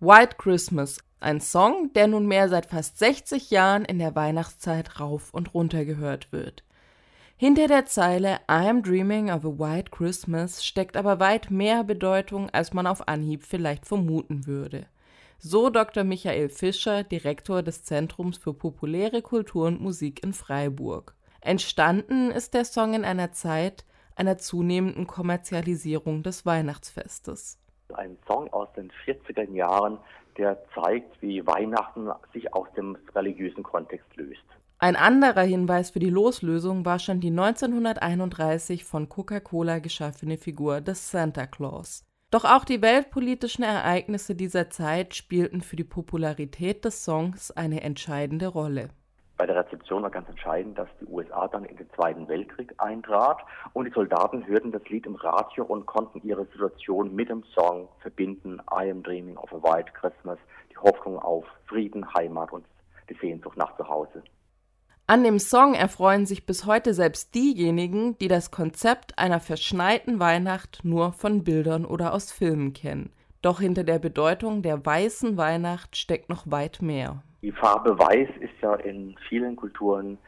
White Christmas, ein Song, der nunmehr seit fast 60 Jahren in der Weihnachtszeit rauf und runter gehört wird. Hinter der Zeile I'm dreaming of a white Christmas steckt aber weit mehr Bedeutung, als man auf Anhieb vielleicht vermuten würde. So Dr. Michael Fischer, Direktor des Zentrums für populäre Kultur und Musik in Freiburg. Entstanden ist der Song in einer Zeit einer zunehmenden Kommerzialisierung des Weihnachtsfestes. Ein Song aus den 40er Jahren, der zeigt, wie Weihnachten sich aus dem religiösen Kontext löst. Ein anderer Hinweis für die Loslösung war schon die 1931 von Coca-Cola geschaffene Figur des Santa Claus. Doch auch die weltpolitischen Ereignisse dieser Zeit spielten für die Popularität des Songs eine entscheidende Rolle. Bei der Rezeption war ganz entscheidend, dass die USA dann in den Zweiten Weltkrieg eintrat und die Soldaten hörten das Lied im Radio und konnten ihre Situation mit dem Song verbinden. I am dreaming of a white Christmas, die Hoffnung auf Frieden, Heimat und die Sehnsucht nach Zuhause. An dem Song erfreuen sich bis heute selbst diejenigen, die das Konzept einer verschneiten Weihnacht nur von Bildern oder aus Filmen kennen. Doch hinter der Bedeutung der weißen Weihnacht steckt noch weit mehr. Die Farbe Weiß ist ja in vielen Kulturen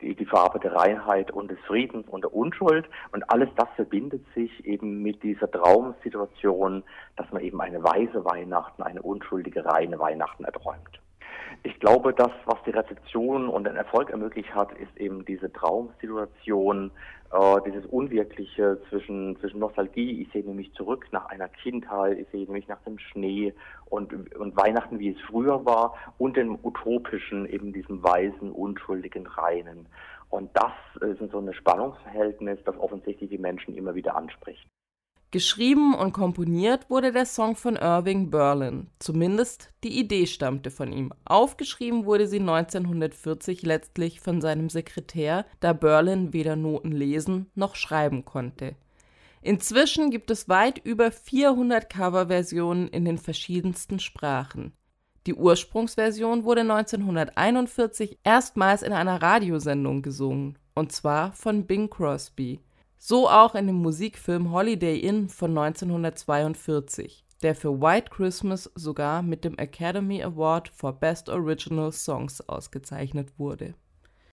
die, die Farbe der Reinheit und des Friedens und der Unschuld. Und alles das verbindet sich eben mit dieser Traumsituation, dass man eben eine weiße Weihnachten, eine unschuldige, reine Weihnachten erträumt. Ich glaube, das, was die Rezeption und den Erfolg ermöglicht hat, ist eben diese Traumsituation, äh, dieses Unwirkliche zwischen, zwischen Nostalgie, ich sehe nämlich zurück nach einer Kindheit, ich sehe nämlich nach dem Schnee und, und Weihnachten, wie es früher war, und dem Utopischen, eben diesem weißen, unschuldigen, reinen. Und das ist so ein Spannungsverhältnis, das offensichtlich die Menschen immer wieder anspricht. Geschrieben und komponiert wurde der Song von Irving Berlin, zumindest die Idee stammte von ihm. Aufgeschrieben wurde sie 1940 letztlich von seinem Sekretär, da Berlin weder Noten lesen noch schreiben konnte. Inzwischen gibt es weit über 400 Coverversionen in den verschiedensten Sprachen. Die Ursprungsversion wurde 1941 erstmals in einer Radiosendung gesungen, und zwar von Bing Crosby. So auch in dem Musikfilm Holiday Inn von 1942, der für White Christmas sogar mit dem Academy Award for Best Original Songs ausgezeichnet wurde